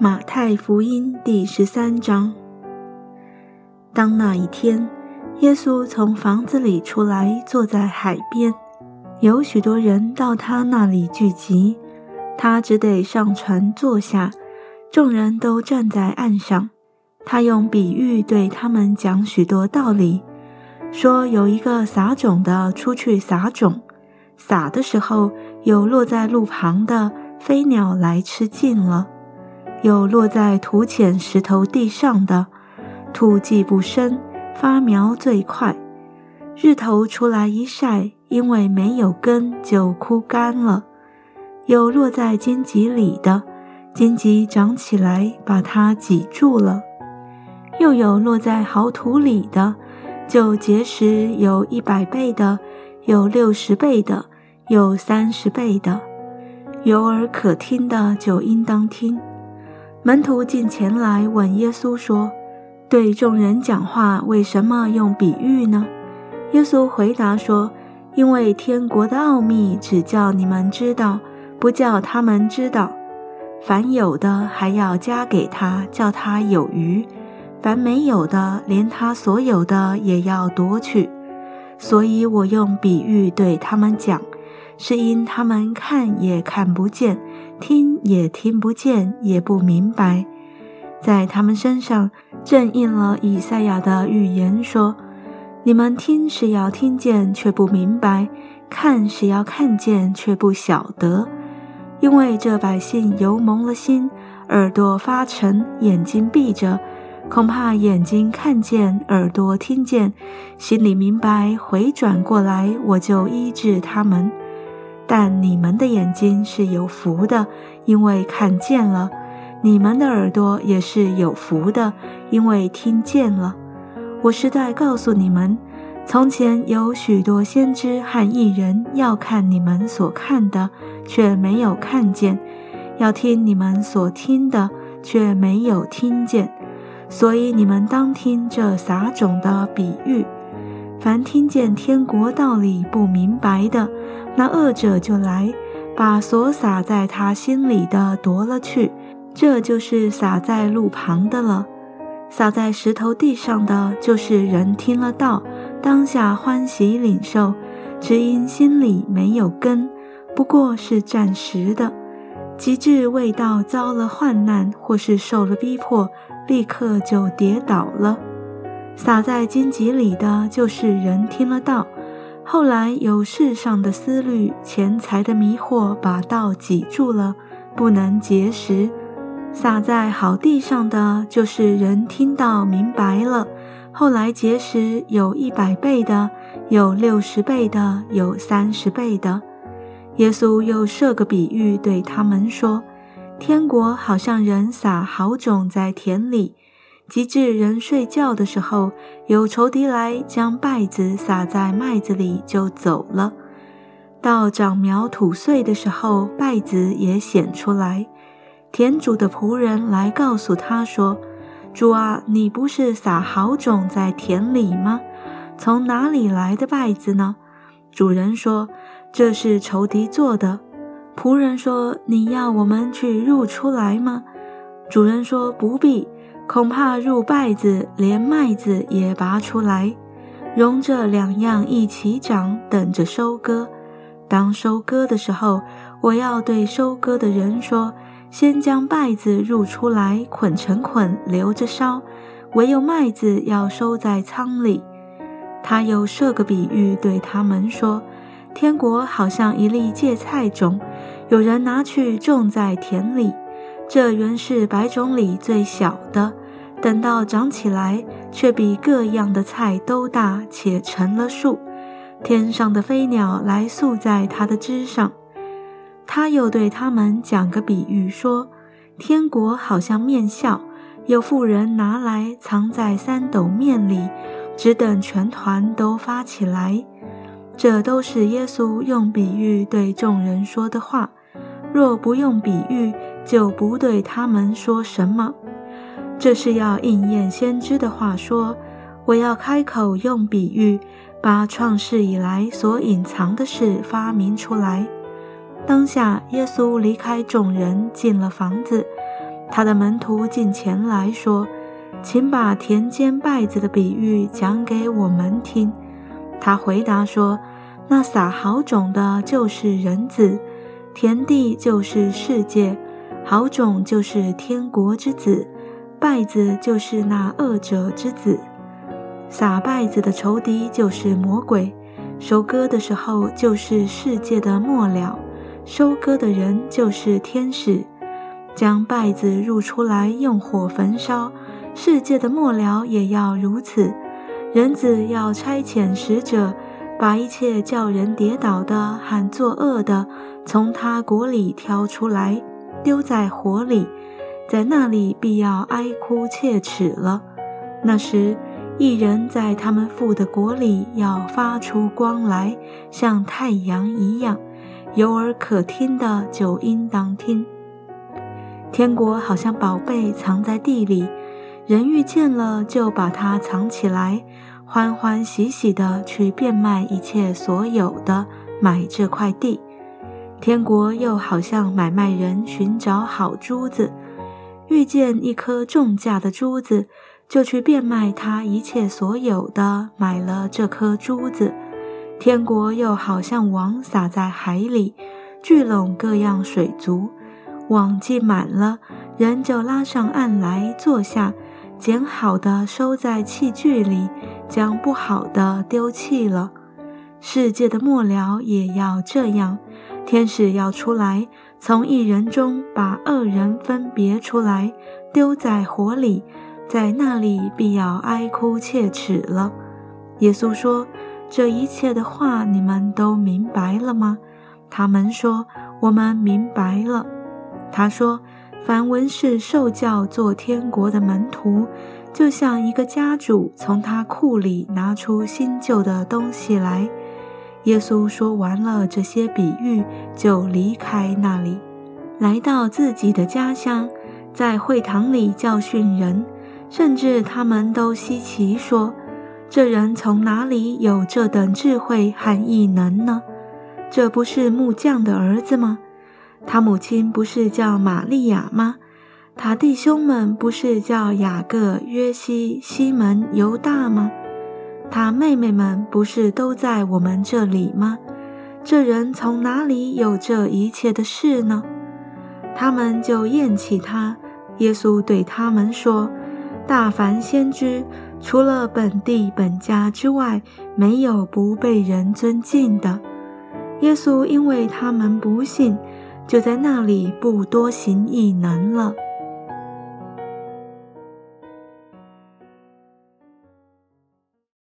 马太福音第十三章。当那一天，耶稣从房子里出来，坐在海边，有许多人到他那里聚集，他只得上船坐下，众人都站在岸上。他用比喻对他们讲许多道理，说有一个撒种的出去撒种，撒的时候有落在路旁的，飞鸟来吃尽了。有落在土浅石头地上的，土既不深，发苗最快。日头出来一晒，因为没有根，就枯干了。有落在荆棘里的，荆棘长起来，把它挤住了。又有落在好土里的，就结实，有一百倍的，有六十倍的，有三十倍的。有耳可听的，就应当听。门徒进前来问耶稣说：“对众人讲话，为什么用比喻呢？”耶稣回答说：“因为天国的奥秘只叫你们知道，不叫他们知道。凡有的还要加给他，叫他有余；凡没有的，连他所有的也要夺去。所以我用比喻对他们讲。”是因他们看也看不见，听也听不见，也不明白，在他们身上正应了以赛亚的预言说：“你们听是要听见，却不明白；看是要看见，却不晓得。因为这百姓油蒙了心，耳朵发沉，眼睛闭着，恐怕眼睛看见，耳朵听见，心里明白，回转过来，我就医治他们。”但你们的眼睛是有福的，因为看见了；你们的耳朵也是有福的，因为听见了。我是在告诉你们：从前有许多先知和异人要看你们所看的，却没有看见；要听你们所听的，却没有听见。所以你们当听这撒种的比喻。凡听见天国道理不明白的，那恶者就来，把所撒在他心里的夺了去。这就是撒在路旁的了。撒在石头地上的，就是人听了道，当下欢喜领受，只因心里没有根，不过是暂时的。及至未到遭了患难，或是受了逼迫，立刻就跌倒了。撒在荆棘里的，就是人听了道，后来有世上的思虑、钱财的迷惑，把道挤住了，不能结实。撒在好地上的，就是人听到明白了，后来结实，有一百倍的，有六十倍的，有三十倍的。耶稣又设个比喻对他们说：天国好像人撒好种在田里。及至人睡觉的时候，有仇敌来将稗子撒在麦子里，就走了。到长苗吐穗的时候，稗子也显出来。田主的仆人来告诉他说：“主啊，你不是撒好种在田里吗？从哪里来的稗子呢？”主人说：“这是仇敌做的。”仆人说：“你要我们去入出来吗？”主人说：“不必。”恐怕入稗子，连麦子也拔出来，容这两样一起长，等着收割。当收割的时候，我要对收割的人说：先将稗子入出来，捆成捆，留着烧；唯有麦子要收在仓里。他又设个比喻对他们说：天国好像一粒芥菜种，有人拿去种在田里。这原是百种里最小的，等到长起来，却比各样的菜都大，且成了树。天上的飞鸟来宿在它的枝上。他又对他们讲个比喻，说：天国好像面笑，有妇人拿来藏在三斗面里，只等全团都发起来。这都是耶稣用比喻对众人说的话。若不用比喻，就不对他们说什么。这是要应验先知的话说：“我要开口用比喻，把创世以来所隐藏的事发明出来。”当下，耶稣离开众人，进了房子，他的门徒进前来说：“请把田间稗子的比喻讲给我们听。”他回答说：“那撒好种的，就是人子；田地就是世界；好种就是天国之子，败子就是那恶者之子。撒败子的仇敌就是魔鬼。收割的时候，就是世界的末了；收割的人就是天使。将败子入出来，用火焚烧。世界的末了也要如此。”人子要差遣使者，把一切叫人跌倒的、喊作恶的，从他国里挑出来，丢在火里，在那里必要哀哭切齿了。那时，一人在他们父的国里要发出光来，像太阳一样。有耳可听的就应当听。天国好像宝贝藏在地里。人遇见了，就把它藏起来，欢欢喜喜的去变卖一切所有的，买这块地。天国又好像买卖人寻找好珠子，遇见一颗重价的珠子，就去变卖他一切所有的，买了这颗珠子。天国又好像网撒在海里，聚拢各样水族，网既满了，人就拉上岸来坐下。捡好的收在器具里，将不好的丢弃了。世界的末了也要这样，天使要出来，从一人中把二人分别出来，丢在火里，在那里必要哀哭切齿了。耶稣说：“这一切的话，你们都明白了吗？”他们说：“我们明白了。”他说。凡文士受教做天国的门徒，就像一个家主从他库里拿出新旧的东西来。耶稣说完了这些比喻，就离开那里，来到自己的家乡，在会堂里教训人，甚至他们都稀奇说：“这人从哪里有这等智慧和异能呢？这不是木匠的儿子吗？”他母亲不是叫玛利亚吗？他弟兄们不是叫雅各、约西、西门、犹大吗？他妹妹们不是都在我们这里吗？这人从哪里有这一切的事呢？他们就厌弃他。耶稣对他们说：“大凡先知，除了本地本家之外，没有不被人尊敬的。”耶稣因为他们不信。就在那里不多行异能了。